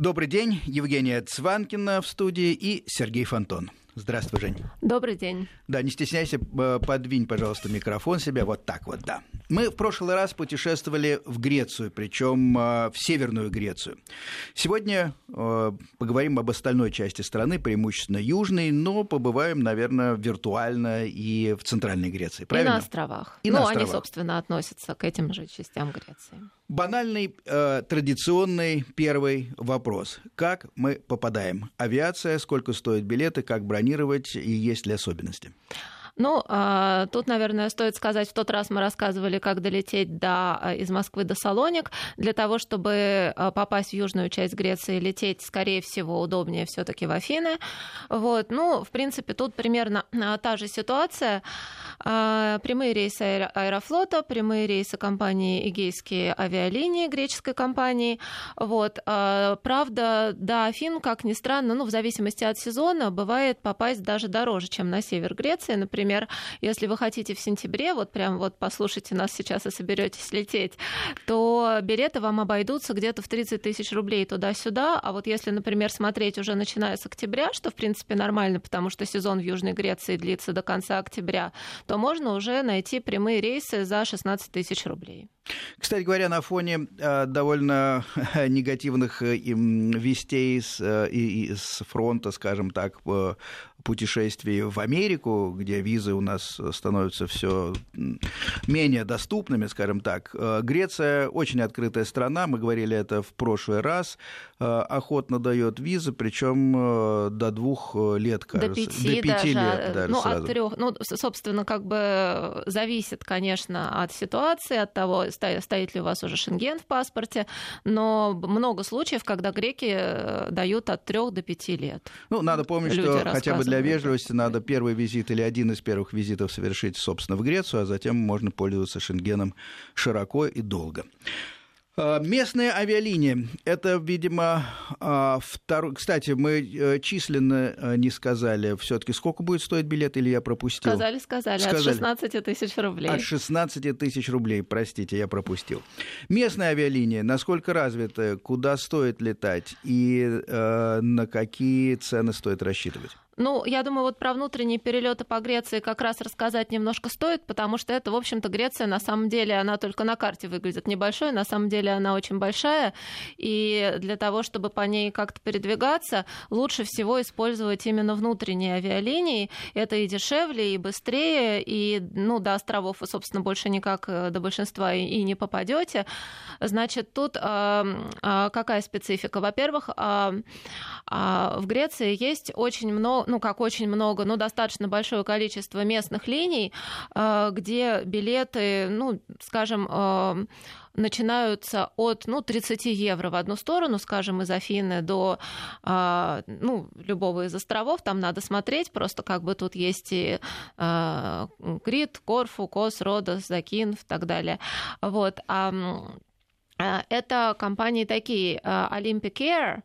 Добрый день. Евгения Цванкина в студии и Сергей Фонтон. Здравствуй, Жень. Добрый день. Да, не стесняйся, подвинь, пожалуйста, микрофон себя. Вот так вот, да. Мы в прошлый раз путешествовали в Грецию, причем в Северную Грецию. Сегодня поговорим об остальной части страны, преимущественно южной, но побываем, наверное, виртуально и в Центральной Греции. Правильно? И на островах. И ну, на островах. они, собственно, относятся к этим же частям Греции. Банальный, э, традиционный первый вопрос. Как мы попадаем? Авиация, сколько стоят билеты, как бронировать и есть ли особенности? Ну, а, тут, наверное, стоит сказать, в тот раз мы рассказывали, как долететь до, а, из Москвы до Салоник. Для того, чтобы а, попасть в южную часть Греции, лететь, скорее всего, удобнее все таки в Афины. Вот. Ну, в принципе, тут примерно та же ситуация. Прямые рейсы Аэрофлота, прямые рейсы компании Эгейские авиалинии, греческой компании. Вот. Правда, до Афин, как ни странно, ну, в зависимости от сезона, бывает попасть даже дороже, чем на север Греции. Например, если вы хотите в сентябре, вот прям вот послушайте нас сейчас и соберетесь лететь, то билеты вам обойдутся где-то в 30 тысяч рублей туда-сюда. А вот если, например, смотреть уже начиная с октября, что в принципе нормально, потому что сезон в Южной Греции длится до конца октября, то можно уже найти прямые рейсы за 16 тысяч рублей. Кстати говоря, на фоне э, довольно негативных э, вестей с, э, с фронта, скажем так, путешествий в Америку, где визы у нас становятся все менее доступными, скажем так. Греция очень открытая страна, мы говорили это в прошлый раз, охотно дает визы, причем до двух лет, кажется. До пяти, до пяти даже, лет даже ну, сразу. от трех. Ну, собственно, как бы зависит, конечно, от ситуации, от того, стоит ли у вас уже шенген в паспорте, но много случаев, когда греки э, дают от трех до пяти лет. Ну, надо помнить, Люди что хотя бы для вежливости надо первый визит или один из первых визитов совершить, собственно, в Грецию, а затем можно пользоваться шенгеном широко и долго. А, Местные авиалинии. Это, видимо, а, второй... Кстати, мы э, численно э, не сказали все-таки, сколько будет стоить билет, или я пропустил? Сказали, сказали, Сказали. от 16 тысяч рублей. От 16 тысяч рублей, простите, я пропустил. Местные авиалинии, насколько развиты, куда стоит летать и э, на какие цены стоит рассчитывать? Ну, я думаю, вот про внутренние перелеты по Греции как раз рассказать немножко стоит, потому что это, в общем-то, Греция, на самом деле, она только на карте выглядит небольшой, на самом деле она очень большая, и для того, чтобы по ней как-то передвигаться, лучше всего использовать именно внутренние авиалинии. Это и дешевле, и быстрее, и, ну, до островов вы, собственно, больше никак э, до большинства и, и не попадете. Значит, тут э, э, какая специфика? Во-первых, э, э, в Греции есть очень много, ну, как очень много, но достаточно большое количество местных линий, э, где билеты, ну, скажем, э, начинаются от ну, 30 евро в одну сторону, скажем, из Афины до э, ну, любого из островов. Там надо смотреть, просто как бы тут есть и Крит, Корфу, Кос, Родос, Закин и так далее. Вот. Это компании такие Olympic Air,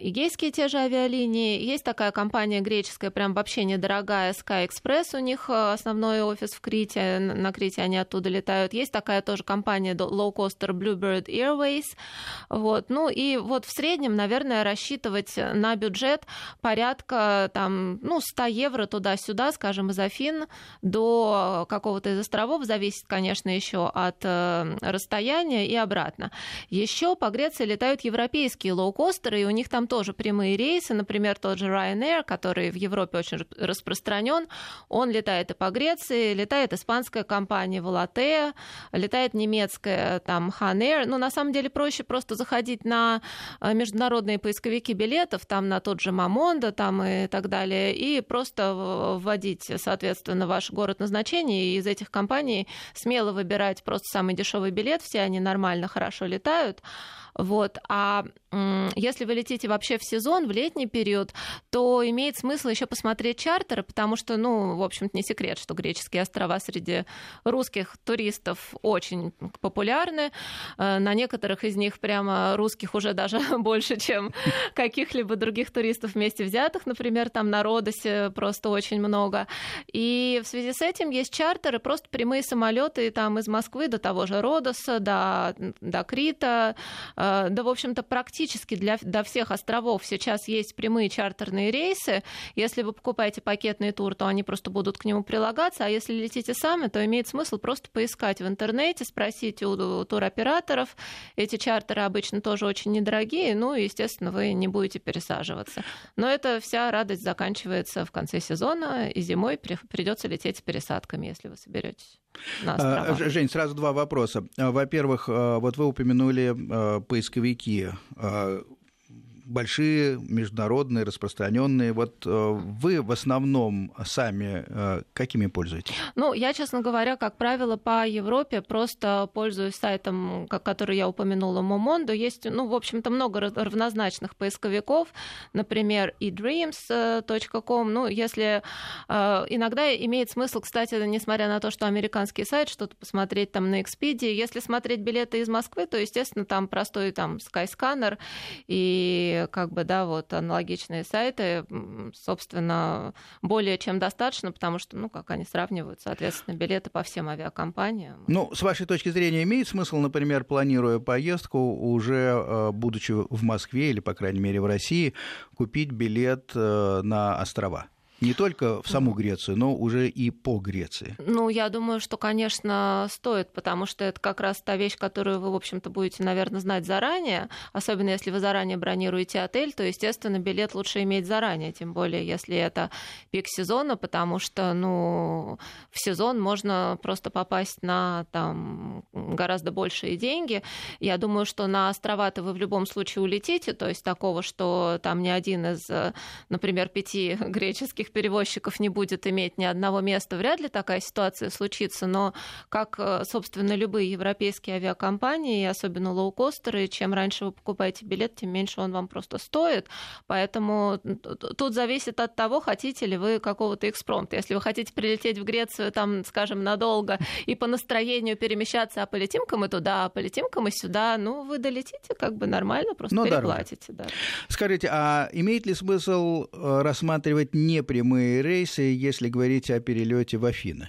игейские те же авиалинии. Есть такая компания греческая, прям вообще недорогая, Sky Express, у них основной офис в Крите, на Крите они оттуда летают. Есть такая тоже компания low-coaster Bluebird Airways. Вот. Ну и вот в среднем, наверное, рассчитывать на бюджет порядка там, ну, 100 евро туда-сюда, скажем, из Афин до какого-то из островов, зависит, конечно, еще от расстояния и обратно. Еще по Греции летают европейские лоукостеры, и у них там тоже прямые рейсы, например, тот же Ryanair, который в Европе очень распространен, он летает и по Греции, летает испанская компания Volatea, летает немецкая там Hanair. Ну, на самом деле проще просто заходить на э, международные поисковики билетов, там на тот же Мамондо там и так далее, и просто вводить, соответственно, ваш город назначения, и из этих компаний смело выбирать просто самый дешевый билет, все они нормально, хорошо летают. Вот. А если вы летите вообще в сезон, в летний период, то имеет смысл еще посмотреть чартеры, потому что, ну, в общем-то, не секрет, что греческие острова среди русских туристов очень популярны. Э, на некоторых из них прямо русских уже даже больше, чем каких-либо других туристов вместе взятых. Например, там на Родосе просто очень много. И в связи с этим есть чартеры, просто прямые самолеты там из Москвы до того же Родоса, до до Крита, да, в общем-то, практически для, до всех островов сейчас есть прямые чартерные рейсы. Если вы покупаете пакетный тур, то они просто будут к нему прилагаться, а если летите сами, то имеет смысл просто поискать в интернете, спросить у туроператоров. Эти чартеры обычно тоже очень недорогие, ну, естественно, вы не будете пересаживаться. Но это вся радость заканчивается в конце сезона, и зимой придется лететь с пересадками, если вы соберетесь. На а, Жень, сразу два вопроса. Во-первых, э, вот вы упомянули э, поисковики большие, международные, распространенные. Вот э, вы в основном сами э, какими пользуетесь? Ну, я, честно говоря, как правило, по Европе просто пользуюсь сайтом, который я упомянула, Momondo. Есть, ну, в общем-то, много равнозначных поисковиков, например, edreams.com. Ну, если э, иногда имеет смысл, кстати, несмотря на то, что американский сайт, что-то посмотреть там на Expedia. Если смотреть билеты из Москвы, то, естественно, там простой там Skyscanner и как бы, да, вот аналогичные сайты, собственно, более чем достаточно, потому что, ну, как они сравнивают, соответственно, билеты по всем авиакомпаниям. Ну, с вашей точки зрения, имеет смысл, например, планируя поездку, уже э, будучи в Москве или, по крайней мере, в России, купить билет э, на острова? Не только в саму Грецию, но уже и по Греции? Ну, я думаю, что, конечно, стоит, потому что это как раз та вещь, которую вы, в общем-то, будете, наверное, знать заранее, особенно если вы заранее бронируете отель, то, естественно, билет лучше иметь заранее, тем более, если это пик сезона, потому что, ну, в сезон можно просто попасть на там гораздо большие деньги. Я думаю, что на острова-то вы в любом случае улетите, то есть такого, что там ни один из, например, пяти греческих других перевозчиков не будет иметь ни одного места, вряд ли такая ситуация случится, но как, э, собственно, любые европейские авиакомпании, особенно лоукостеры, чем раньше вы покупаете билет, тем меньше он вам просто стоит. Поэтому тут зависит от того, хотите ли вы какого-то экспромта. Если вы хотите прилететь в Грецию, там, скажем, надолго и по настроению перемещаться, а полетим-ка мы туда, а полетим-ка мы сюда, ну, вы долетите как бы нормально, просто Но переплатите. Да. Скажите, а имеет ли смысл э, рассматривать непрямые прямые рейсы, если говорить о перелете в Афины?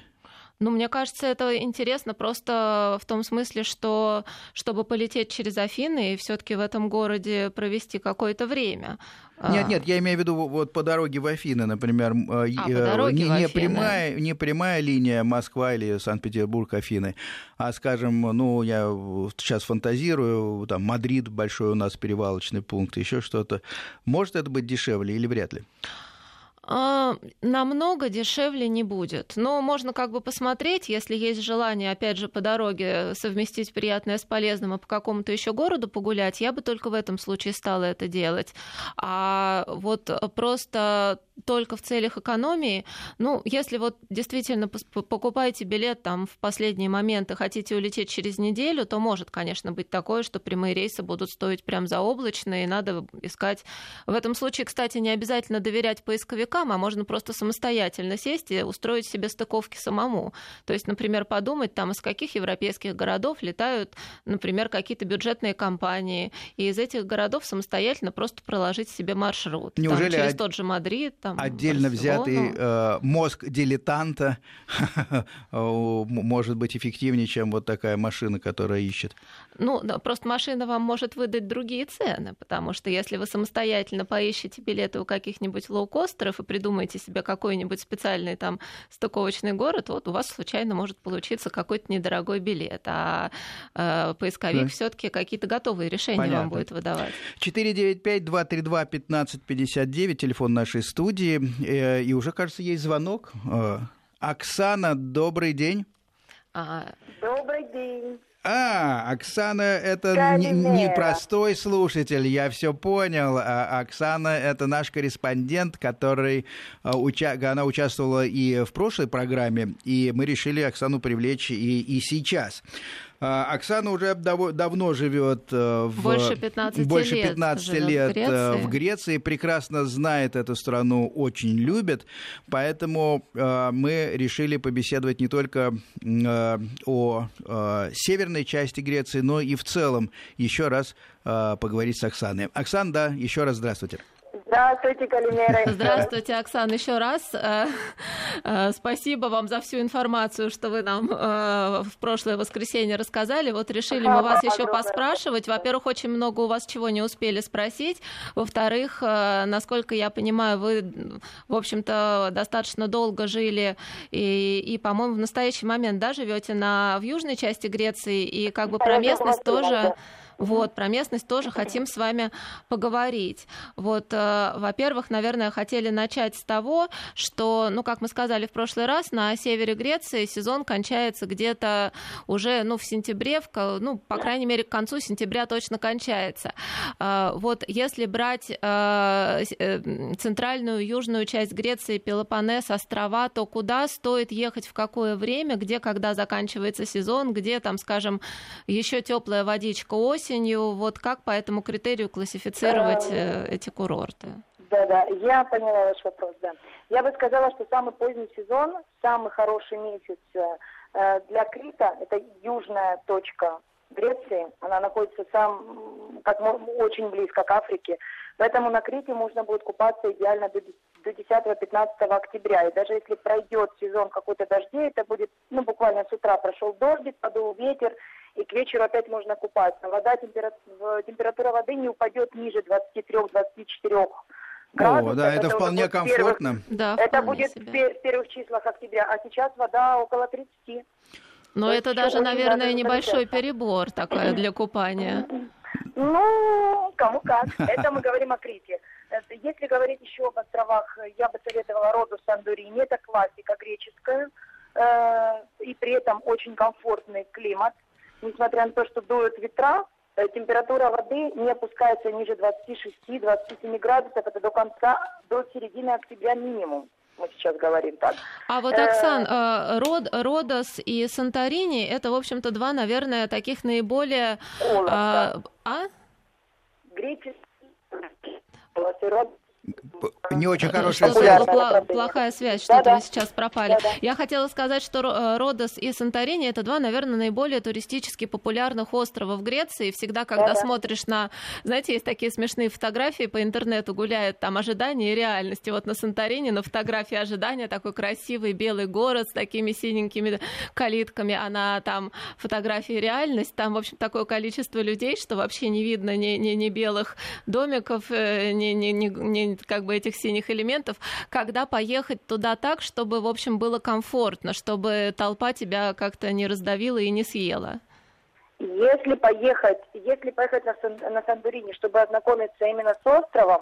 Ну, мне кажется, это интересно просто в том смысле, что чтобы полететь через Афины и все-таки в этом городе провести какое-то время. Нет, нет, я имею в виду вот по дороге в Афины, например, а, э, по дороге не, не, прямая, не прямая линия Москва или Санкт-Петербург, Афины, а, скажем, ну, я сейчас фантазирую, там Мадрид большой у нас перевалочный пункт, еще что-то. Может это быть дешевле или вряд ли? А, намного дешевле не будет. Но можно как бы посмотреть, если есть желание, опять же, по дороге совместить приятное с полезным и по какому-то еще городу погулять, я бы только в этом случае стала это делать. А вот просто только в целях экономии, ну, если вот действительно покупаете билет там в последний момент и хотите улететь через неделю, то может, конечно, быть такое, что прямые рейсы будут стоить прям заоблачно, и надо искать. В этом случае, кстати, не обязательно доверять поисковикам, а можно просто самостоятельно сесть и устроить себе стыковки самому. То есть, например, подумать, там, из каких европейских городов летают, например, какие-то бюджетные компании, и из этих городов самостоятельно просто проложить себе маршрут. Неужели там, через тот же Мадрид, там, отдельно Барселону. взятый э, мозг дилетанта может быть эффективнее, чем вот такая машина, которая ищет? Ну, да, просто машина вам может выдать другие цены, потому что если вы самостоятельно поищете билеты у каких-нибудь лоукостеров и придумаете себе какой-нибудь специальный там стыковочный город, вот у вас случайно может получиться какой-то недорогой билет, а э, поисковик да. все-таки какие-то готовые решения Понятно. вам будет выдавать. 495-232-1559, телефон нашей студии, э, и уже, кажется, есть звонок. Э, Оксана, добрый день. А, добрый день. А, Оксана это непростой не слушатель, я все понял. А, Оксана это наш корреспондент, который а, уча... она участвовала и в прошлой программе, и мы решили Оксану привлечь и, и сейчас. А, Оксана уже дав- давно живет э, в больше 15 больше лет, 15 лет в, э, Греции. в Греции, прекрасно знает эту страну, очень любит, поэтому э, мы решили побеседовать не только о северной части Греции, но и в целом еще раз поговорить с Оксаной. Оксана, да, еще раз здравствуйте. Здравствуйте, Калимера. Здравствуйте, Оксана, еще раз. Э, э, спасибо вам за всю информацию, что вы нам э, в прошлое воскресенье рассказали. Вот решили мы вас еще поспрашивать. Во-первых, очень много у вас чего не успели спросить. Во-вторых, насколько я понимаю, вы, в общем-то, достаточно долго жили и, и по-моему, в настоящий момент, да, живете на, в южной части Греции, и как бы про местность тоже... Вот, про местность тоже хотим с вами поговорить. Вот, э, во-первых, наверное, хотели начать с того, что, ну, как мы сказали в прошлый раз, на севере Греции сезон кончается где-то уже, ну, в сентябре, в, ну, по крайней мере, к концу сентября точно кончается. Э, вот, если брать э, центральную, южную часть Греции, Пелопонес, острова, то куда стоит ехать, в какое время, где, когда заканчивается сезон, где там, скажем, еще теплая водичка осень, осенью. Вот как по этому критерию классифицировать э, эти курорты? Да, да, я поняла ваш вопрос, да. Я бы сказала, что самый поздний сезон, самый хороший месяц э, для Крита, это южная точка Греции, она находится сам, как, очень близко к Африке, поэтому на Крите можно будет купаться идеально до, до 10-15 октября, и даже если пройдет сезон какой-то дождей, это будет, ну, буквально с утра прошел дождик, подул ветер, и к вечеру опять можно купаться. Вода, температура, температура воды не упадет ниже 23-24 градусов. О, да, это, это вполне комфортно. Первых, да, это будет себе. в первых числах октября, а сейчас вода около 30. Но То это даже, наверное, небольшой перебор такой для купания. Ну, кому как. Это мы говорим о Крите. Если говорить еще об островах, я бы советовала роду Сандурини. Это классика греческая. Э, и при этом очень комфортный климат несмотря на то, что дуют ветра, э, температура воды не опускается ниже 26-27 градусов, это до конца, до середины октября минимум мы сейчас говорим так. А вот, Оксан, э, Род, Родос и Санторини, это, в общем-то, два, наверное, таких наиболее... а, а? Греческий, не очень хорошая связь. Плохая связь, что-то да, вы сейчас пропали. Да, да. Я хотела сказать, что э, Родос и Санторини это два, наверное, наиболее туристически популярных острова в Греции. Всегда, когда да, смотришь на, знаете, есть такие смешные фотографии по интернету, гуляют там ожидания и реальности. Вот на Санторини на фотографии ожидания такой красивый белый город с такими синенькими калитками, а на там фотографии реальность, там, в общем, такое количество людей, что вообще не видно ни, ни, ни белых домиков, э, ни, ни, ни, как бы этих синих элементов, когда поехать туда так, чтобы, в общем, было комфортно, чтобы толпа тебя как-то не раздавила и не съела? Если поехать, если поехать на, Сан, на Сандурине, чтобы ознакомиться именно с островом,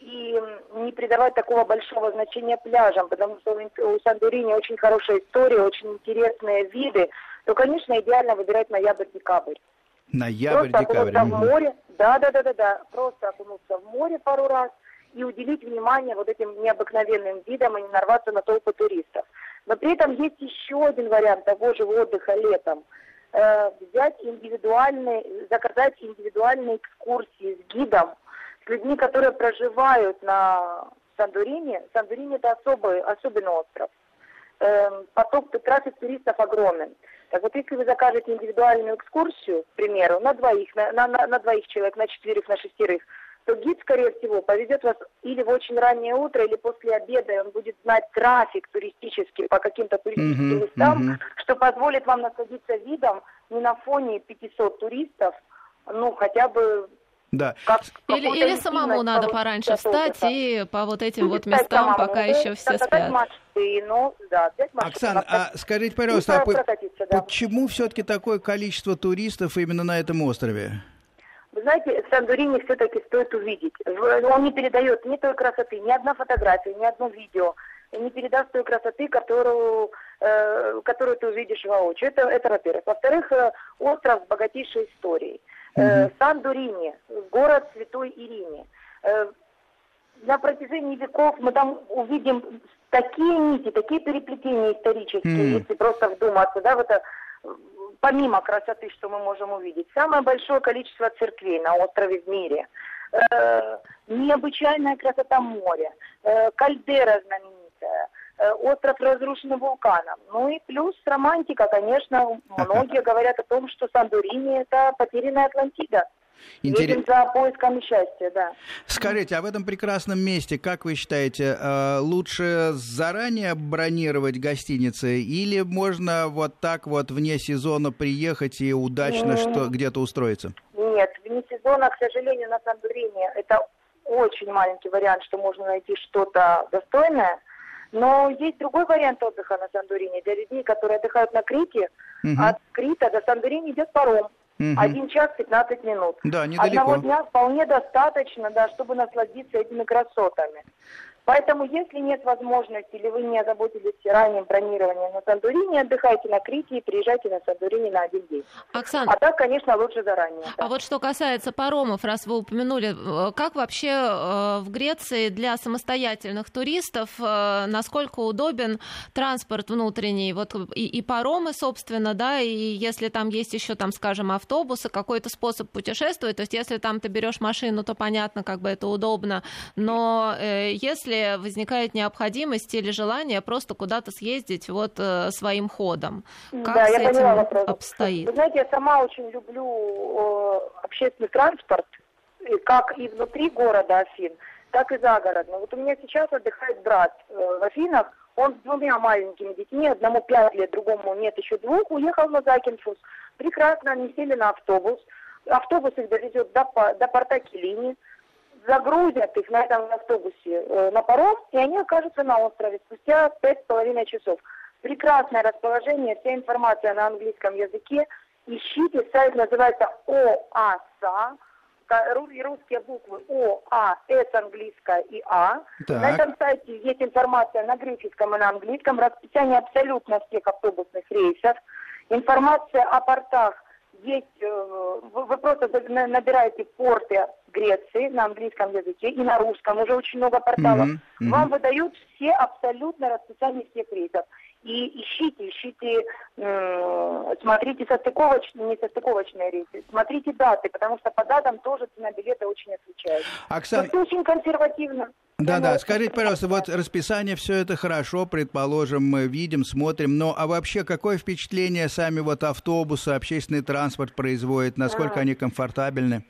и не придавать такого большого значения пляжам, потому что у Сандурини очень хорошая история, очень интересные виды, то, конечно, идеально выбирать ноябрь-декабрь. Ноябрь-декабрь. Просто окунуться в море, да, да, да, да, да, просто окунуться в море пару раз, и уделить внимание вот этим необыкновенным видам и не нарваться на толпы туристов. Но при этом есть еще один вариант того же отдыха летом. Э, взять индивидуальные, заказать индивидуальные экскурсии с гидом, с людьми, которые проживают на Сандурине. Сандурине это особый, особенный остров. Э, поток трафик туристов огромен. Так вот, если вы закажете индивидуальную экскурсию, к примеру, на двоих, на, на, на двоих человек, на четверых, на шестерых, то гид, скорее всего, повезет вас или в очень раннее утро, или после обеда, и он будет знать трафик туристический по каким-то туристическим uh-huh, местам, uh-huh. что позволит вам насладиться видом не на фоне 500 туристов, ну, хотя бы да. Как, или, или самому надо пораньше встать и по вот этим вот местам, самому, пока еще все спят. Мосты, ну, да, Оксана, а скажите, пожалуйста, а да. почему все-таки такое количество туристов именно на этом острове? Вы знаете, Сандурини все-таки стоит увидеть. Он не передает ни той красоты, ни одна фотография, ни одно видео не передаст той красоты, которую, э, которую ты увидишь воочию. Это, это во-первых. Во-вторых, э, остров с богатейшей историей. Э, Сан-Дурини, город Святой Ирине. Э, на протяжении веков мы там увидим такие нити, такие переплетения исторические, mm. если просто вдуматься, да, в это помимо красоты, что мы можем увидеть, самое большое количество церквей на острове в мире, э, необычайная красота моря, э, кальдера знаменитая, э, остров разрушенный вулканом. Ну и плюс романтика, конечно, многие говорят о том, что Сандурини это потерянная Атлантида. Интерес... Едем за поисками счастья, да. Скажите, а в этом прекрасном месте, как вы считаете, э, лучше заранее бронировать гостиницы или можно вот так вот вне сезона приехать и удачно что где-то устроиться? Нет, вне сезона, к сожалению, на Санторини это очень маленький вариант, что можно найти что-то достойное. Но есть другой вариант отдыха на Санторини для людей, которые отдыхают на Крите. Угу. От Крита до Санторини идет паром. Угу. Один час 15 минут. Да, недалеко. Одного дня вполне достаточно, да, чтобы насладиться этими красотами. Поэтому, если нет возможности, или вы не озаботились ранним бронированием на Санторини, отдыхайте на Крите и приезжайте на Санторини на один день. Оксана, а так, конечно, лучше заранее. Да. А вот что касается паромов, раз вы упомянули, э, как вообще э, в Греции для самостоятельных туристов, э, насколько удобен транспорт внутренний, вот и, и паромы, собственно, да, и если там есть еще, там, скажем, автобусы, какой-то способ путешествовать, то есть если там ты берешь машину, то понятно, как бы это удобно, но если если возникает необходимость или желание просто куда-то съездить вот э, своим ходом. Как да, с я этим вопрос. обстоит? Вы знаете, я сама очень люблю э, общественный транспорт, как и внутри города Афин, так и загородно. Вот у меня сейчас отдыхает брат э, в Афинах, он с двумя маленькими детьми, одному пять лет, другому нет еще двух, уехал на Закинфус. Прекрасно, они сели на автобус. Автобус их довезет до, до порта Килини загрузят их на этом автобусе э, на паром, и они окажутся на острове спустя пять с половиной часов. Прекрасное расположение, вся информация на английском языке. Ищите, сайт называется ОАСА, русские буквы О, А, С английская и А. Так. На этом сайте есть информация на греческом и на английском, расписание абсолютно всех автобусных рейсов, информация о портах есть, э, вы просто набираете порты Греции на английском языке и на русском, уже очень много порталов. Mm-hmm. Mm-hmm. Вам выдают все абсолютно расписание всех рейсов. И ищите, ищите, э, смотрите состыковочные, не состыковочные рейсы, смотрите даты, потому что по датам тоже цена билета очень отличается. Оксана... Это очень консервативно. Да-да, скажите, пожалуйста, вот расписание, все это хорошо, предположим, мы видим, смотрим, но а вообще какое впечатление сами вот автобусы, общественный транспорт производят, насколько а. они комфортабельны?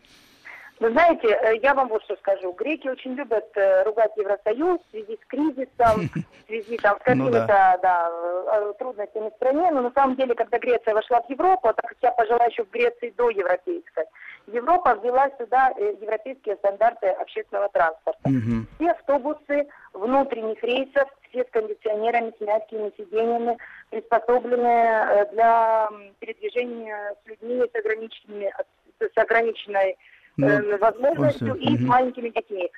Вы знаете, э, я вам вот что скажу. Греки очень любят э, ругать Евросоюз в связи с кризисом, в связи там, с ну какими-то да. Да, э, трудностями в стране. Но на самом деле, когда Греция вошла в Европу, так как я пожила еще в Греции до европейской, Европа ввела сюда европейские стандарты общественного транспорта. Угу. Все автобусы внутренних рейсов, все с кондиционерами, с мягкими сиденьями, приспособленные для передвижения с людьми с, ограниченными, с ограниченной ну, э, возможностью и с маленькими детьми.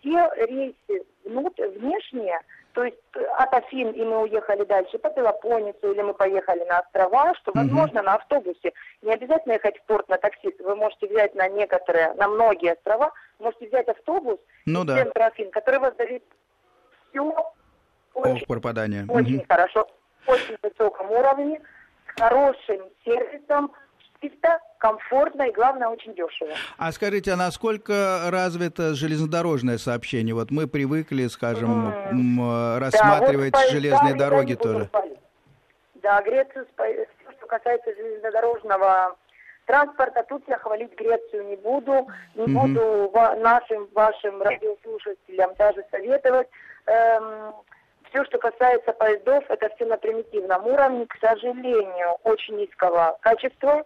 Все рейсы внут, внешние, то есть э, от Афин, и мы уехали дальше по Пелопонесу, или мы поехали на острова, что возможно угу. на автобусе. Не обязательно ехать в порт на такси. Вы можете взять на некоторые, на многие острова, можете взять автобус ну, из да. центра Афин, который вас доведет все очень, пропадание. очень угу. хорошо, очень высоком уровне, с хорошим сервисом, чисто, комфортно и, главное, очень дешево. А скажите, а насколько развито железнодорожное сообщение? Вот мы привыкли, скажем, mm. рассматривать да, вот железные да, дороги тоже. Да, Грецию, все, что касается железнодорожного транспорта, тут я хвалить Грецию не буду, не mm буду нашим, вашим радиослушателям даже советовать. Эм, все, что касается поездов, это все на примитивном уровне, к сожалению, очень низкого качества.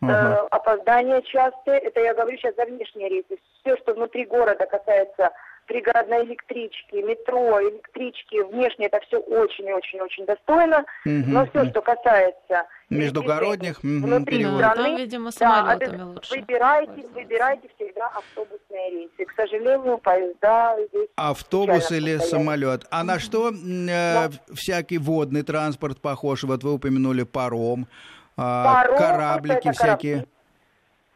Угу. Э, опоздания частые, это я говорю сейчас за внешние рейсы. Все, что внутри города касается пригородной электрички, метро, электрички, внешне это все очень и очень-очень достойно. Угу. Но все, что касается междугородних внутри угу, страны, там, видимо, да, лучше. Выбирайте, выбирайте всегда автобусные рейсы. К сожалению, поезда здесь Автобус или постоянно. самолет. А на что э, всякий водный транспорт похож? Вот вы упомянули паром. А, паром, кораблики всякие.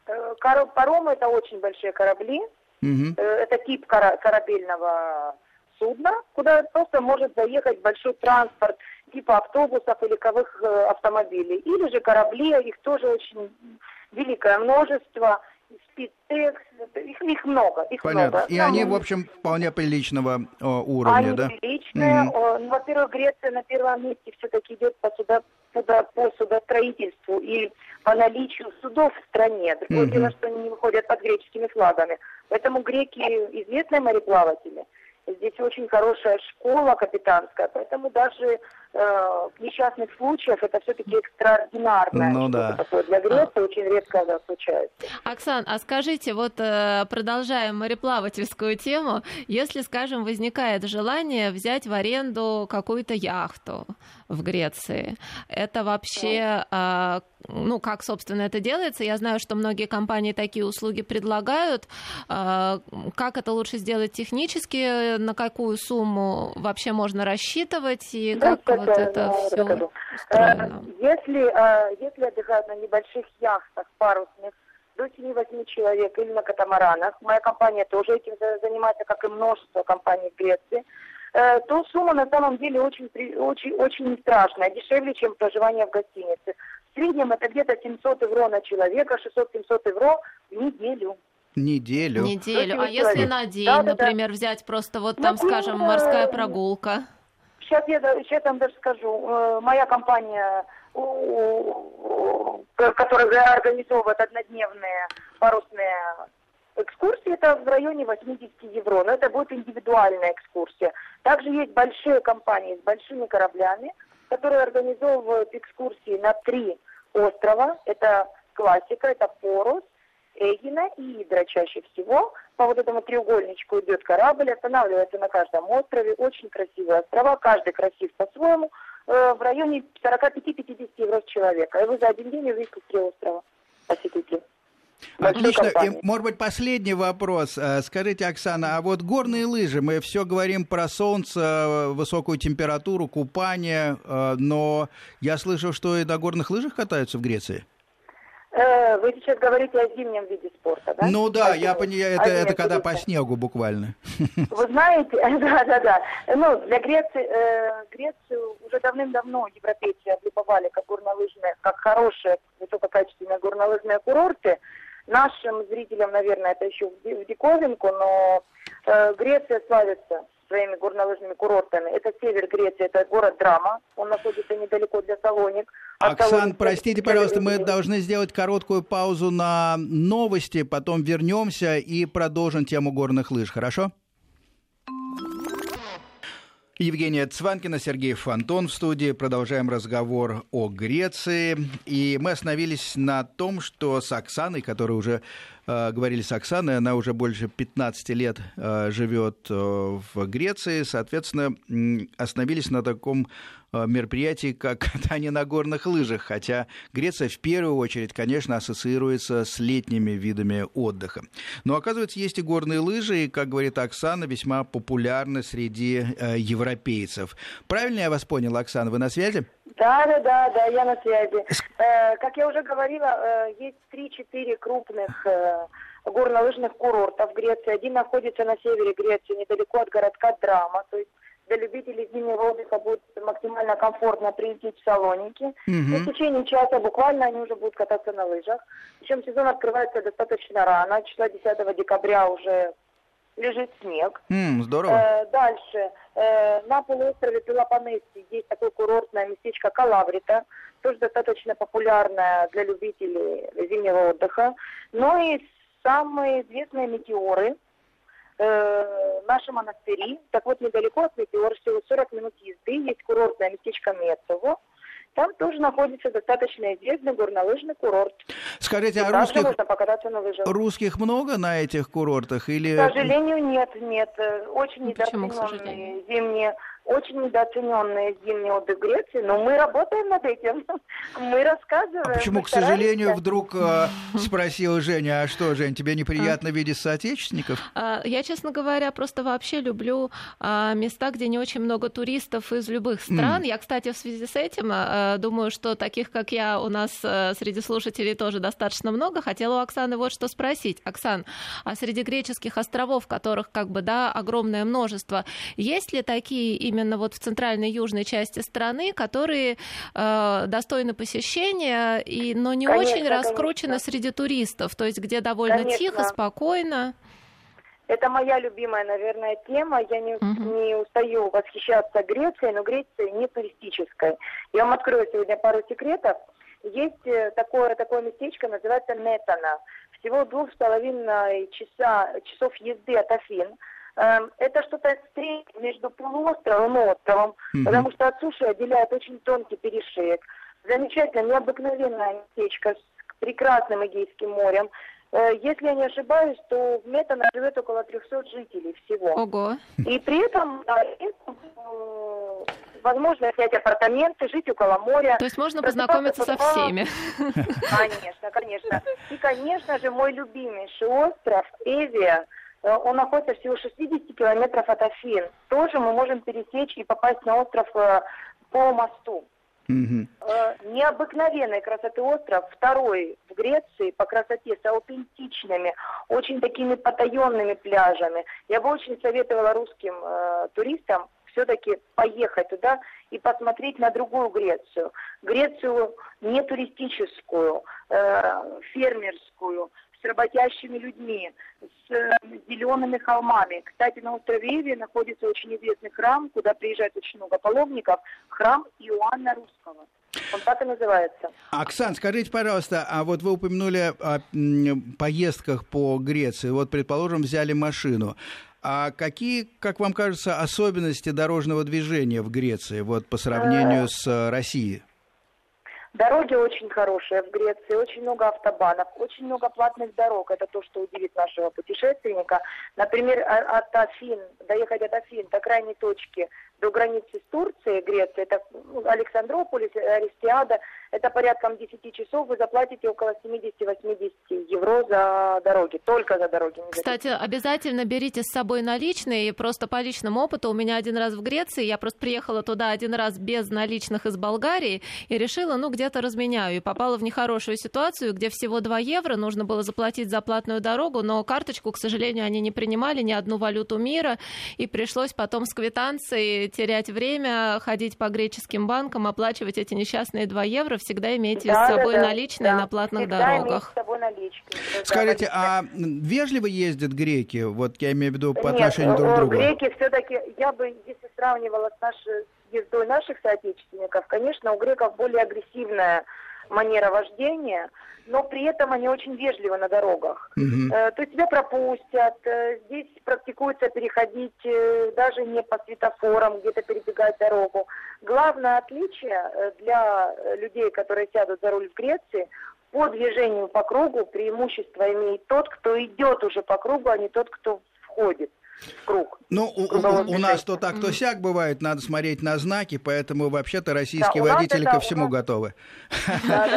Корабли. Э, паромы это очень большие корабли. Угу. Это тип корабельного судна, куда просто может заехать большой транспорт типа автобусов или легковых э, автомобилей. Или же корабли, их тоже очень великое множество. Спидтекс, их, их много, их Понятно. много. И Там, они, в общем, вполне приличного о, уровня, они да? приличные. Мгм. О, ну, во-первых, Греция на первом месте все-таки идет по, суда, суда- по судостроительству и по наличию судов в стране. Другое Мгм. дело, что они не выходят под греческими флагами. Поэтому греки известные мореплаватели. Здесь очень хорошая школа капитанская, поэтому даже несчастных случаях это все-таки экстраординарное Ну да. такое для Греции, очень редко это случается. Оксан, а скажите, вот э, продолжаем мореплавательскую тему, если, скажем, возникает желание взять в аренду какую-то яхту в Греции, это вообще, а, ну, как, собственно, это делается? Я знаю, что многие компании такие услуги предлагают. А, Как это лучше сделать технически? На какую сумму вообще можно рассчитывать? И Да, как вот да, это да, все устроено? Э, Если, э, если отдыхают на небольших яхтах парусных, до 7-8 человек или на катамаранах, моя компания тоже этим за- занимается, как и множество компаний в Греции, э, то сумма на самом деле очень, при- очень, очень страшная, дешевле, чем проживание в гостинице. В среднем это где-то 700 евро на человека, 600-700 евро в неделю. Неделю. Неделю. А если на день, Да-да-да. например, взять просто вот На там, день, скажем, морская прогулка? Сейчас я, сейчас я вам даже скажу. Э, Моя компания, которая организовывает однодневные парусные экскурсии, это в районе 80 евро. Но это будет индивидуальная экскурсия. Также есть большие компании с большими кораблями, которые организовывают экскурсии на три острова. Это классика, это Порос, Эгина и Идра чаще всего. По вот этому треугольничку идет корабль, останавливается на каждом острове. Очень красивые острова, каждый красив по-своему. Э, В районе 45-50 евро человека. И вы за один день увидите три острова. Посетите. Отлично. И, может быть, последний вопрос. Э, Скажите, Оксана, а вот горные лыжи, мы все говорим про солнце, высокую температуру, купание, э, но я слышал, что и на горных лыжах катаются в Греции. Э, Вы сейчас говорите о зимнем виде спорта, да? Ну да, О я понимаю, это, это когда по снегу буквально. Вы знаете, да, да, да. Ну, для Греции, э, Грецию уже давным-давно европейцы облюбовали как горнолыжные, как хорошие, высококачественные горнолыжные курорты. Нашим зрителям, наверное, это еще в диковинку, но э, Греция славится своими горнолыжными курортами. Это север Греции, это город Драма. Он находится недалеко для Салоник. От Оксан, простите, пожалуйста, мы должны сделать короткую паузу на новости, потом вернемся и продолжим тему горных лыж, хорошо? Евгения Цванкина, Сергей Фонтон в студии. Продолжаем разговор о Греции. И мы остановились на том, что с Оксаной, которая уже говорили с Оксаной, она уже больше 15 лет э, живет э, в Греции. Соответственно, остановились на таком э, мероприятии, как катание на горных лыжах. Хотя Греция в первую очередь, конечно, ассоциируется с летними видами отдыха. Но оказывается, есть и горные лыжи, и, как говорит Оксана, весьма популярны среди э, европейцев. Правильно я вас понял, Оксана? Вы на связи? Да, да, да, да, я на связи. Э, как я уже говорила, э, есть 3-4 крупных э, горнолыжных курорта в Греции. Один находится на севере Греции, недалеко от городка Драма. То есть для любителей зимнего отдыха будет максимально комфортно прилететь в Салоники. И в течение часа буквально они уже будут кататься на лыжах. Причем сезон открывается достаточно рано. Числа 10 декабря уже лежит снег. М, здорово. Э, дальше. Э, на полуострове Пелопоннесе есть такое курортное местечко Калаврита, тоже достаточно популярное для любителей зимнего отдыха. Ну и самые известные метеоры, э, наши монастыри. Так вот, недалеко от метеора, всего 40 минут езды, есть курортное местечко Мецово. Там тоже находится достаточно известный горнолыжный курорт. Скажите, а русских, можно покататься на лыжах. русских много на этих курортах? Или... К сожалению, нет, нет. Э, Очень Ну, недооцененные зимние, очень недооцененные зимний отдых в Греции, но мы работаем над этим. Мы рассказываем. А почему, мы к сожалению, вдруг э, спросил Женя, а что, Жень, тебе неприятно видеть соотечественников? А, Я, честно говоря, просто вообще люблю а, места, где не очень много туристов из любых стран. Я, кстати, в связи с этим а, думаю, что таких, как я, у нас а, среди слушателей тоже достаточно много. Хотела у Оксаны вот что спросить. Оксан, а среди греческих островов, которых как бы, да, огромное множество, есть ли такие именно вот в центральной и южной части страны, которые э, достойны посещения, и, но не конечно, очень раскручены конечно. среди туристов, то есть где довольно конечно. тихо, спокойно. Это моя любимая, наверное, тема. Я не, uh-huh. не устаю восхищаться Грецией, но Грецией не туристической. Я вам открою сегодня пару секретов. Есть э, такое, такое местечко, называется Метана. Всего двух с половиной часа, часов езды от Афин. Это что-то среднее между полуостровом и островом, mm-hmm. потому что от суши отделяет очень тонкий перешеек. Замечательно, необыкновенное местечко с прекрасным Эгейским морем. Э, если я не ошибаюсь, то в Метано живет около 300 жителей всего. Ого. И при этом да, э, возможно снять апартаменты, жить около моря. То есть можно познакомиться со всеми. Конечно, конечно. И, конечно же, мой любимейший остров Эвия, он находится всего 60 километров от Афин. Тоже мы можем пересечь и попасть на остров по мосту. Угу. Необыкновенной красоты остров, второй в Греции по красоте с аутентичными, очень такими потаенными пляжами. Я бы очень советовала русским э, туристам все-таки поехать туда и посмотреть на другую Грецию. Грецию не туристическую, э, фермерскую, с работящими людьми, с э, зелеными холмами. Кстати, на острове Иви находится очень известный храм, куда приезжает очень много паломников, храм Иоанна Русского. Он так и называется. Оксан, скажите, пожалуйста, а вот вы упомянули о поездках по Греции. Вот, предположим, взяли машину. А какие, как вам кажется, особенности дорожного движения в Греции вот по сравнению с э, Россией? Дороги очень хорошие в Греции, очень много автобанов, очень много платных дорог. Это то, что удивит нашего путешественника. Например, а, от Афин, доехать от Афин до крайней точки до границы с Турцией, Грецией, это ну, Александрополис, Аристиада, это порядком 10 часов, вы заплатите около 70-80 евро за дороги, только за дороги. Кстати, за... обязательно берите с собой наличные, просто по личному опыту, у меня один раз в Греции, я просто приехала туда один раз без наличных из Болгарии и решила, ну, где-то разменяю, и попала в нехорошую ситуацию, где всего 2 евро, нужно было заплатить за платную дорогу, но карточку, к сожалению, они не принимали, ни одну валюту мира, и пришлось потом с квитанцией терять время, ходить по греческим банкам, оплачивать эти несчастные 2 евро, всегда имейте да, с собой да, наличные да. на платных всегда дорогах. С собой налички. Скажите, а вежливо ездят греки? Вот я имею в виду по Нет, отношению друг к другу. греки все-таки, я бы, если сравнивала с нашей ездой наших соотечественников, конечно, у греков более агрессивная манера вождения, но при этом они очень вежливы на дорогах. Угу. Э, то есть тебя пропустят, э, здесь практикуется переходить э, даже не по светофорам, где-то перебегать дорогу. Главное отличие для людей, которые сядут за руль в Греции, по движению по кругу преимущество имеет тот, кто идет уже по кругу, а не тот, кто входит круг. Ну, у, у, у нас то так, то сяк бывает, надо смотреть на знаки, поэтому вообще-то российские да, водители ко всему готовы.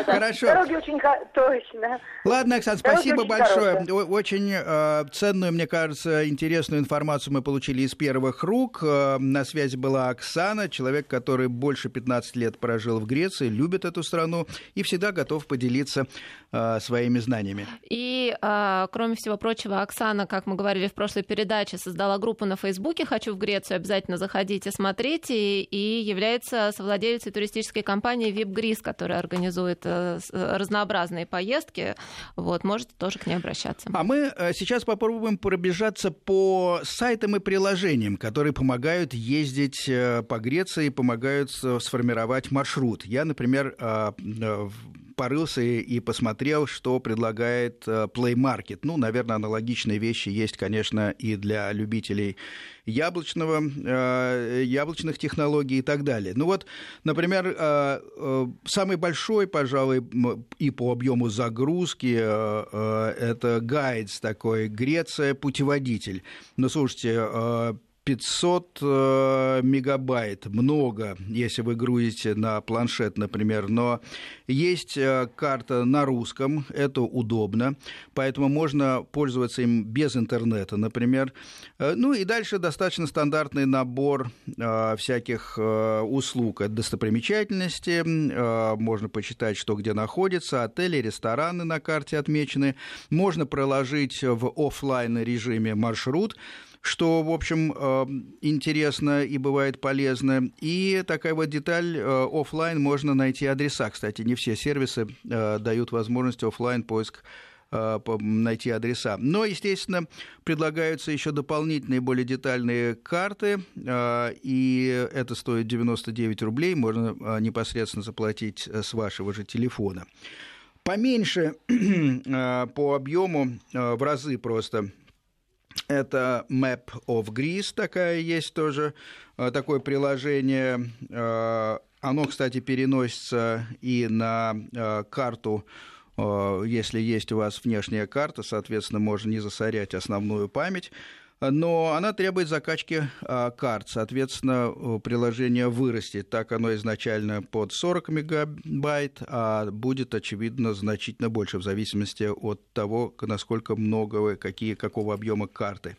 Хорошо. Дороги очень точно. Ладно, Оксана, спасибо большое. Очень э, ценную, мне кажется, интересную информацию мы получили из первых рук. Э, на связи была Оксана, человек, который больше 15 лет прожил в Греции, любит эту страну и всегда готов поделиться э, своими знаниями. И, э, кроме всего прочего, Оксана, как мы говорили в прошлой передаче, создала группу на Фейсбуке «Хочу в Грецию». Обязательно заходите, смотрите. И является совладельцей туристической компании «Випгрис», которая организует э, э, разнообразные поездки. Вот, можете тоже к ней обращаться. А мы э, сейчас попробуем пробежаться по сайтам и приложениям, которые помогают ездить по Греции, помогают сформировать маршрут. Я, например, порылся и посмотрел, что предлагает э, Play Market. Ну, наверное, аналогичные вещи есть, конечно, и для любителей яблочного, э, яблочных технологий и так далее. Ну вот, например, э, самый большой, пожалуй, и по объему загрузки это гайдс такой, Греция, путеводитель. Ну, слушайте, 500 э, мегабайт, много, если вы грузите на планшет, например, но есть э, карта на русском, это удобно, поэтому можно пользоваться им без интернета, например. Э, ну и дальше достаточно стандартный набор всяких услуг. От достопримечательности, можно почитать, что где находится, отели, рестораны на карте отмечены, можно проложить в офлайн режиме маршрут, что, в общем, интересно и бывает полезно. И такая вот деталь, офлайн можно найти адреса. Кстати, не все сервисы дают возможность офлайн поиск Э, найти адреса. Но, естественно, предлагаются еще дополнительные, более детальные карты, э, и это стоит 99 рублей, можно э, непосредственно заплатить с вашего же телефона. Поменьше по объему, в разы просто это Map of Greece, такая есть тоже, такое приложение. Оно, кстати, переносится и на карту Э, если есть у вас внешняя карта, соответственно, можно не засорять основную память. Но она требует закачки э, карт, соответственно, приложение вырастет. Так оно изначально под 40 мегабайт, а будет, очевидно, значительно больше в зависимости от того, насколько много вы, какие, какого объема карты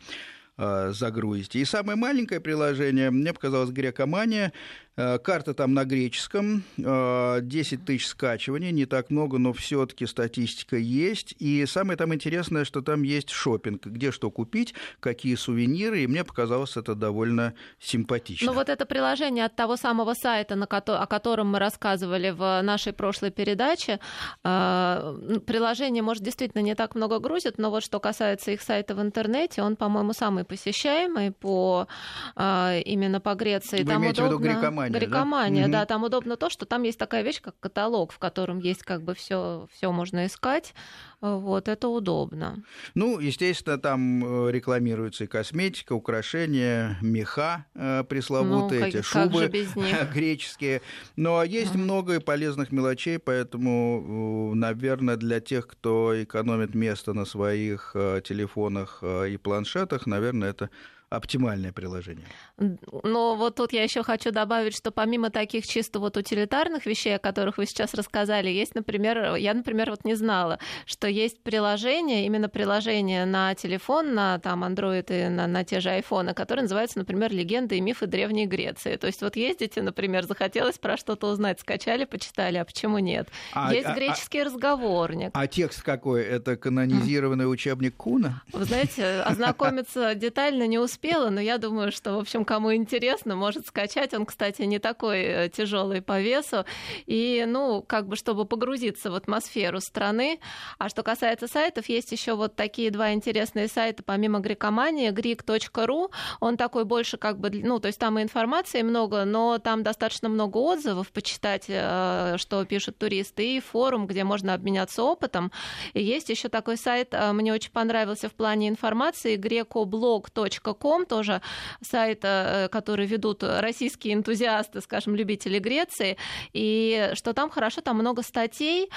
загрузите. И самое маленькое приложение, мне показалось, Грекомания, карта там на греческом, 10 э, тысяч скачиваний, не так много, но все-таки статистика есть. И самое там интересное, что там есть шопинг, где что купить, какие сувениры, и мне показалось это довольно симпатично. Ну вот это приложение от того самого сайта, на ко- о котором мы рассказывали в нашей прошлой передаче, э, приложение, может, действительно не так много грузит, но вот что касается их сайта в интернете, он, по-моему, самый посещаемый по именно по Греции. Вы там имеете удобно... в виду Грекомания? Грекомания, да? да, там удобно то, что там есть такая вещь, как каталог, в котором есть как бы все, все можно искать. Вот, это удобно. Ну, естественно, там э, рекламируется и косметика, украшения, меха э, пресловутые, ну, эти шубы греческие. Но есть uh много полезных мелочей, поэтому, э, наверное, для тех, кто экономит место на своих телефонах и планшетах, наверное, это оптимальное приложение. Но вот тут я еще хочу добавить, что помимо таких чисто вот утилитарных вещей, о которых вы сейчас рассказали, есть, например, я, например, вот не знала, что есть приложение, именно приложение на телефон, на там Android и на, на те же айфоны, которое называется, например, «Легенды и мифы Древней Греции». То есть вот ездите, например, захотелось про что-то узнать, скачали, почитали, а почему нет? А, есть а, а греческий а, разговорник. А текст какой? Это канонизированный учебник Куна? Вы знаете, ознакомиться детально не успела успела, но я думаю, что, в общем, кому интересно, может скачать. Он, кстати, не такой э, тяжелый по весу. И, ну, как бы, чтобы погрузиться в атмосферу страны. А что касается сайтов, есть еще вот такие два интересные сайта, помимо Грекомании, greek.ru. Он такой больше как бы, ну, то есть там и информации много, но там достаточно много отзывов почитать, э, что пишут туристы, и форум, где можно обменяться опытом. И есть еще такой сайт, э, мне очень понравился в плане информации, grecoblog.com Grecom, тоже сайт, э, который ведут российские энтузиасты, скажем, любители Греции, и что там хорошо, там много статей,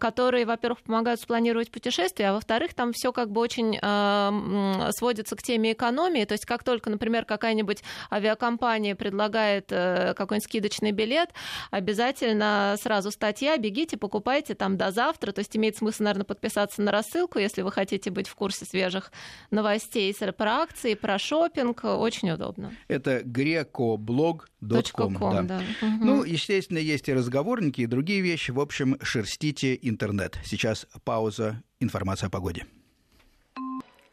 которые, во-первых, помогают спланировать путешествия, а во-вторых, там все как бы очень э, сводится к теме экономии, то есть как только, например, какая-нибудь авиакомпания предлагает э, какой-нибудь скидочный билет, обязательно сразу статья, бегите, покупайте там до завтра, то есть имеет смысл, наверное, подписаться на рассылку, если вы хотите быть в курсе свежих новостей про акции, про шоу, шопинг, очень удобно. Это grecoblog.com. Да. Да. Угу. Ну, естественно, есть и разговорники, и другие вещи. В общем, шерстите интернет. Сейчас пауза, информация о погоде.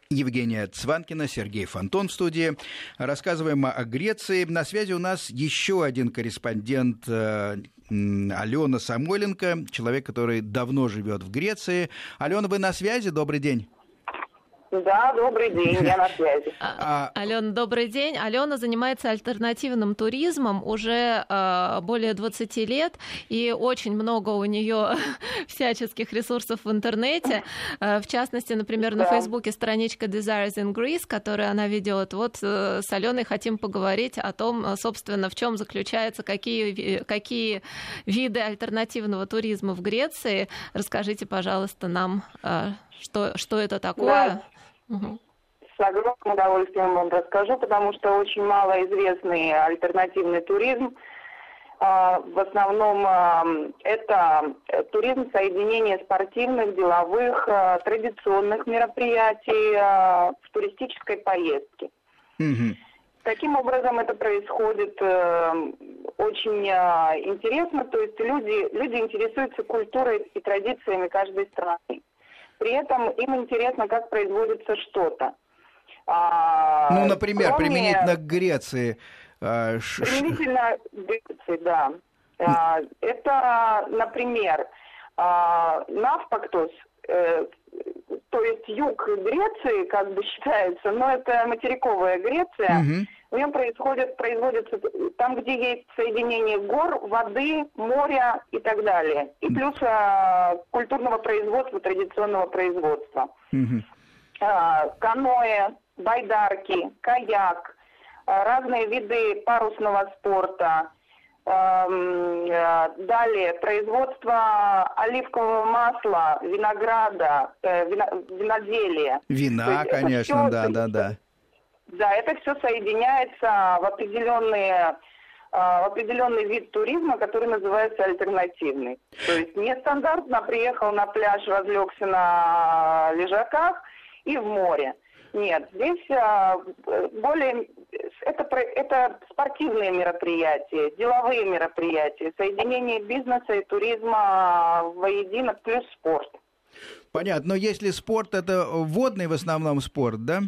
Евгения Цванкина, Сергей Фонтон в студии. Рассказываем о Греции. На связи у нас еще один корреспондент э, Алена Самойленко, человек, который давно живет в Греции. Алена, вы на связи? Добрый день. Да, добрый день, я на связи. А, Алена, добрый день. Алена занимается альтернативным туризмом уже э, более 20 лет, и очень много у нее всяческих ресурсов в интернете. Э, в частности, например, на да. Фейсбуке страничка Desires in Greece, которую она ведет. Вот э, с Аленой хотим поговорить о том, собственно, в чем заключается, какие, какие виды альтернативного туризма в Греции. Расскажите, пожалуйста, нам, э, что, что это такое. Да. Угу. С огромным удовольствием вам расскажу, потому что очень малоизвестный альтернативный туризм. А, в основном а, это туризм соединения спортивных, деловых, а, традиционных мероприятий в туристической поездке. Угу. Таким образом это происходит э, очень интересно, то есть люди, люди интересуются культурой и традициями каждой страны. При этом им интересно, как производится что-то. А, ну, например, кроме... применительно к Греции. Применительно к Греции, да. Это, например, Навпактус, э, то есть юг Греции, как бы считается, но это материковая Греция. Угу. В нем происходит, производится там, где есть соединение гор, воды, моря и так далее. И плюс а, культурного производства, традиционного производства. Угу. А, каноэ, байдарки, каяк, а, разные виды парусного спорта, Эм, э, далее, производство оливкового масла, винограда, э, виноделие. Вина, конечно, да, да, да. Да, это все соединяется в определенные э, в определенный вид туризма, который называется альтернативный. То есть нестандартно приехал на пляж, разлегся на лежаках и в море. Нет, здесь а, более это, это спортивные мероприятия, деловые мероприятия, соединение бизнеса и туризма воедино плюс спорт. Понятно, но если спорт это водный в основном спорт, да?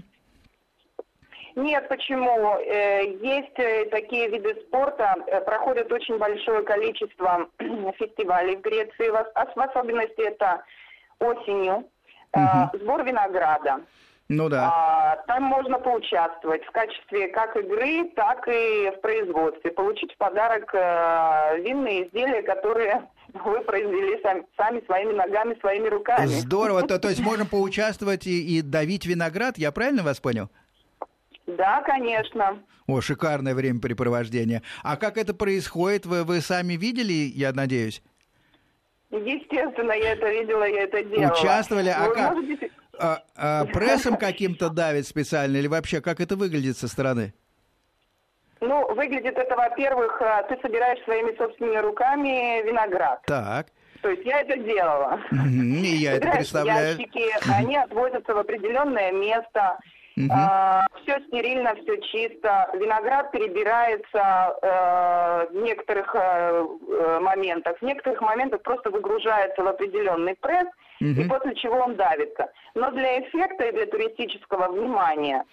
Нет, почему? Э, есть э, такие виды спорта, э, проходит очень большое количество фестивалей в Греции, в особенности это осенью, угу. сбор винограда. Ну да. А, там можно поучаствовать в качестве как игры, так и в производстве. Получить в подарок э, винные изделия, которые вы произвели сами, сами своими ногами, своими руками. Здорово. То, то есть можно поучаствовать и, и давить виноград, я правильно вас понял? Да, конечно. О, шикарное времяпрепровождение. А как это происходит, вы, вы сами видели, я надеюсь? Естественно, я это видела, я это делала. Участвовали, а вы как? Можете а, а прессом каким-то давит специально или вообще как это выглядит со стороны? Ну, выглядит это, во-первых, а, ты собираешь своими собственными руками виноград. Так. То есть я это делала. И я это представляю. ящики, они отвозятся в определенное место. Угу. А, все стерильно, все чисто. Виноград перебирается э, в некоторых э, э, моментах. В некоторых моментах просто выгружается в определенный пресс, угу. и после чего он давится. Но для эффекта и для туристического внимания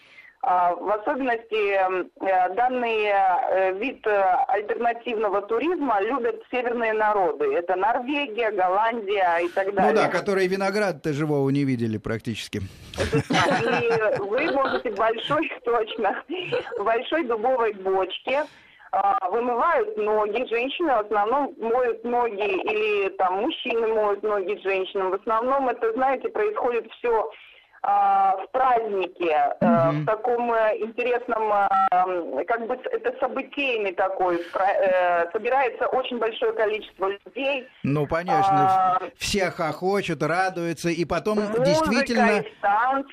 в особенности э, данный э, вид э, альтернативного туризма любят северные народы. Это Норвегия, Голландия и так далее. Ну да, которые виноград-то живого не видели практически. И вы можете большой, точно, большой дубовой бочке а, вымывают ноги, женщины в основном моют ноги, или там мужчины моют ноги женщинам. В основном это, знаете, происходит все а, в празднике, mm-hmm. в таком э, интересном, э, как бы это событийный такой, собирается очень большое количество людей. Ну, конечно, а, все хохочут, радуются, и потом действительно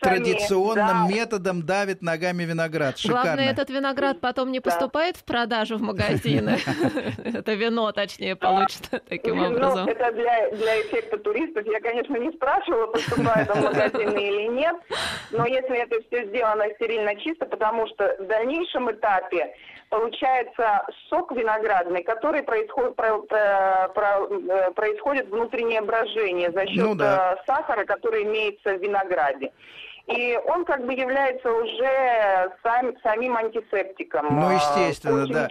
традиционным да. методом давит ногами виноград. Шикарно. Главное, этот виноград потом не поступает в продажу в магазины. Это вино, точнее, получится таким ну, образом. Это для эффекта туристов. Я, конечно, не спрашивала, поступает он в магазины или нет нет. Но если это все сделано стерильно чисто, потому что в дальнейшем этапе получается сок виноградный, который происходит, про, про, про, э, происходит внутреннее брожение за счет ну, да. Э, сахара, который имеется в винограде. И он как бы является уже сам, самим антисептиком. Ну, естественно, да.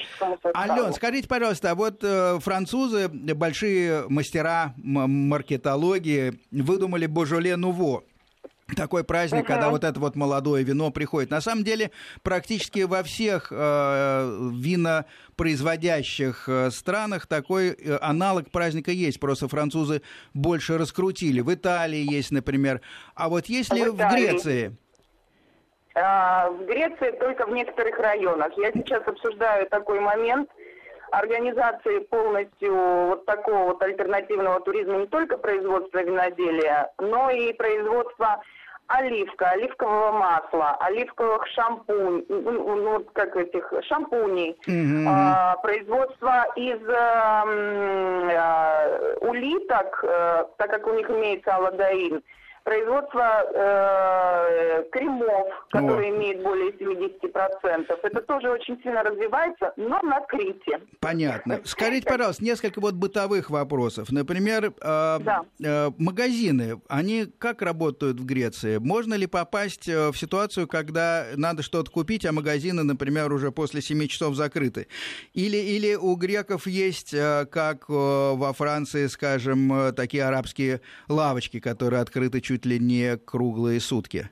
Ален, скажите, пожалуйста, а вот э, французы, большие мастера маркетологии, выдумали Божоле Нуво такой праздник, uh-huh. когда вот это вот молодое вино приходит. На самом деле, практически во всех э, винопроизводящих э, странах такой э, аналог праздника есть. Просто французы больше раскрутили. В Италии есть, например. А вот есть ли в, в Греции? А, в Греции только в некоторых районах. Я сейчас обсуждаю такой момент организации полностью вот такого вот альтернативного туризма не только производства виноделия, но и производства оливка, оливкового масла, оливковых шампунь, ну, ну как этих шампуней, mm-hmm. а, производство из а, улиток, а, так как у них имеется алладаин, производство э, кремов, которые О. имеют более 70%. Это тоже очень сильно развивается, но на Крите. Понятно. Скажите, пожалуйста, несколько вот бытовых вопросов. Например, э, да. э, магазины, они как работают в Греции? Можно ли попасть э, в ситуацию, когда надо что-то купить, а магазины, например, уже после 7 часов закрыты? Или, или у греков есть, э, как э, во Франции, скажем, такие арабские лавочки, которые открыты чуть ли не круглые сутки?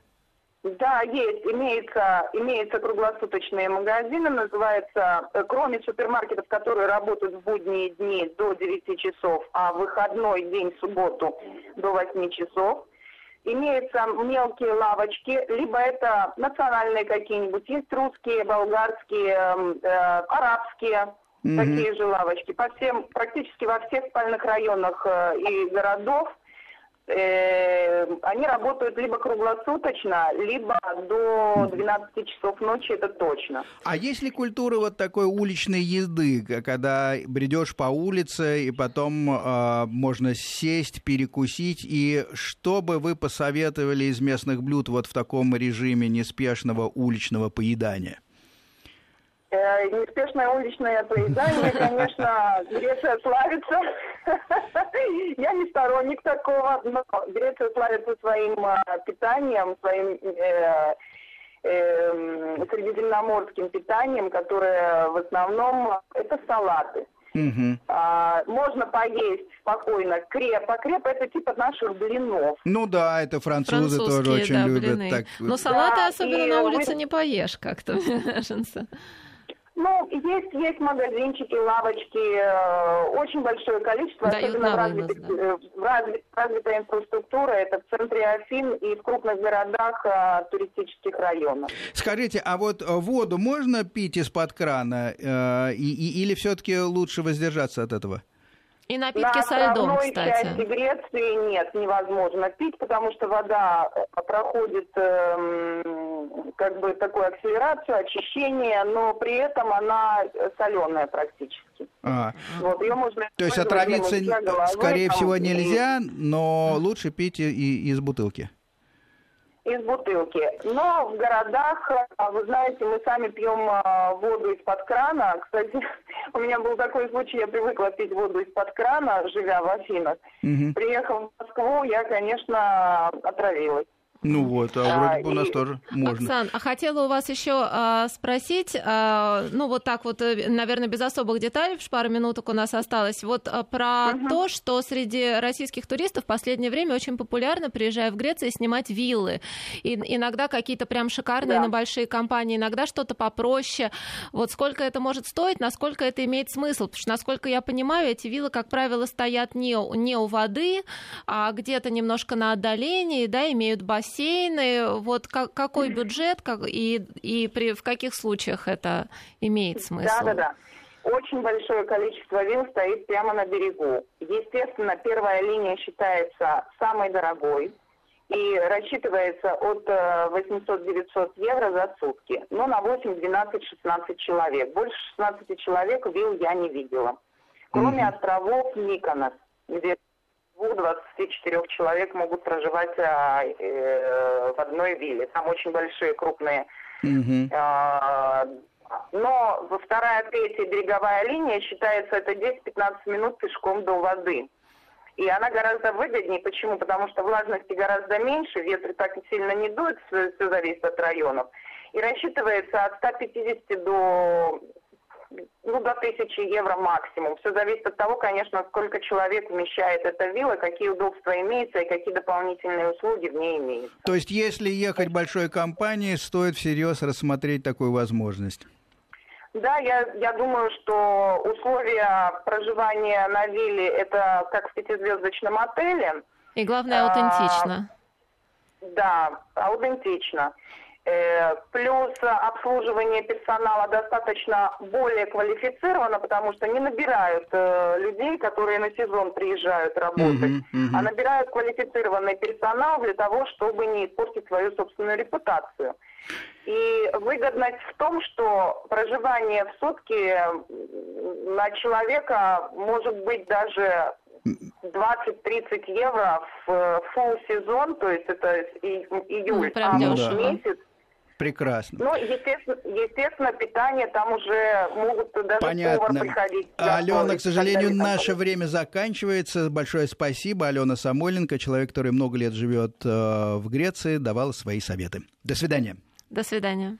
Да, есть. Имеется, имеются круглосуточные магазины, называется, э, кроме супермаркетов, которые работают в будние дни до 9 часов, а в выходной день, в субботу, до 8 часов. Имеются мелкие лавочки, либо это национальные какие-нибудь, есть русские, болгарские, эм, э, арабские, mm-hmm. такие же лавочки. По всем, практически во всех спальных районах э, и городов они работают либо круглосуточно, либо до 12 часов ночи, это точно. А есть ли культура вот такой уличной езды, когда бредешь по улице и потом э, можно сесть, перекусить, и что бы вы посоветовали из местных блюд вот в таком режиме неспешного уличного поедания? Э, неспешное уличное поедание, конечно, Греция славится. Я не сторонник такого, но Греция славится своим э, питанием, своим э, э, средиземноморским питанием, которое в основном это салаты. Угу. А, можно поесть спокойно креп. А креп это типа наших блинов. Ну да, это французы тоже очень да, любят. Так. Но салаты да, особенно на улице вы... не поешь как-то, мне кажется. Ну, есть, есть магазинчики, лавочки, э, очень большое количество, Дают особенно в, развитых, да. Э, в развит, развитая инфраструктура, это в центре Афин и в крупных городах э, туристических районов. Скажите, а вот воду можно пить из-под крана э, и, и, или все-таки лучше воздержаться от этого? И напитки На со льдом, кстати. части Греции нет, невозможно пить, потому что вода э, проходит э, как бы такую акселерацию, очищение, но при этом она соленая практически. А. Вот, ее можно То есть отравиться, головы, скорее там, всего, нельзя, но лучше пить и из бутылки из бутылки. Но в городах, а, вы знаете, мы сами пьем а, воду из-под крана. Кстати, у меня был такой случай, я привыкла пить воду из-под крана, живя в Афинах. Угу. Приехав в Москву, я, конечно, отравилась. Ну вот, а вроде бы у нас и... тоже можно. Оксан, а хотела у вас еще а, спросить, а, ну вот так вот, э, наверное, без особых деталей, в пару минуток у нас осталось, вот а, про угу. то, что среди российских туристов в последнее время очень популярно, приезжая в Грецию, снимать виллы. И, иногда какие-то прям шикарные да. на большие компании, иногда что-то попроще. Вот сколько это может стоить, насколько это имеет смысл? Потому что, насколько я понимаю, эти виллы, как правило, стоят не, не у воды, а где-то немножко на отдалении, да, имеют бассейн бассейны, вот как, какой бюджет как, и, и при, в каких случаях это имеет смысл? Да, да, да. Очень большое количество вилл стоит прямо на берегу. Естественно, первая линия считается самой дорогой и рассчитывается от 800-900 э, евро за сутки. Но на 8, 12, 16 человек. Больше 16 человек вилл я не видела. Кроме mm-hmm. островов Миконос, где 24 человек могут проживать а, э, в одной вилле. Там очень большие, крупные. Mm-hmm. А, но вторая, третья береговая линия считается это 10-15 минут пешком до воды. И она гораздо выгоднее. Почему? Потому что влажности гораздо меньше, ветры так и сильно не дуют, все зависит от районов. И рассчитывается от 150 до ну, до тысячи евро максимум. Все зависит от того, конечно, сколько человек вмещает эта вилла, какие удобства имеются и какие дополнительные услуги в ней имеются. То есть, если ехать большой компанией, стоит всерьез рассмотреть такую возможность? Да, я, я думаю, что условия проживания на вилле это как в пятизвездочном отеле. И главное, аутентично. А, да, аутентично. Э, плюс обслуживание персонала достаточно более квалифицировано, потому что не набирают э, людей, которые на сезон приезжают работать, uh-huh, uh-huh. а набирают квалифицированный персонал для того, чтобы не испортить свою собственную репутацию. И выгодность в том, что проживание в сутки на человека может быть даже 20-30 евро в full сезон, то есть это июль, ну, август да. месяц. Прекрасно. Ну, естественно, естественно, питание там уже могут даже Понятно. повар приходить. Алена, к сожалению, наше время заканчивается. Большое спасибо. Алена Самойленко, человек, который много лет живет э, в Греции, давала свои советы. До свидания. До свидания.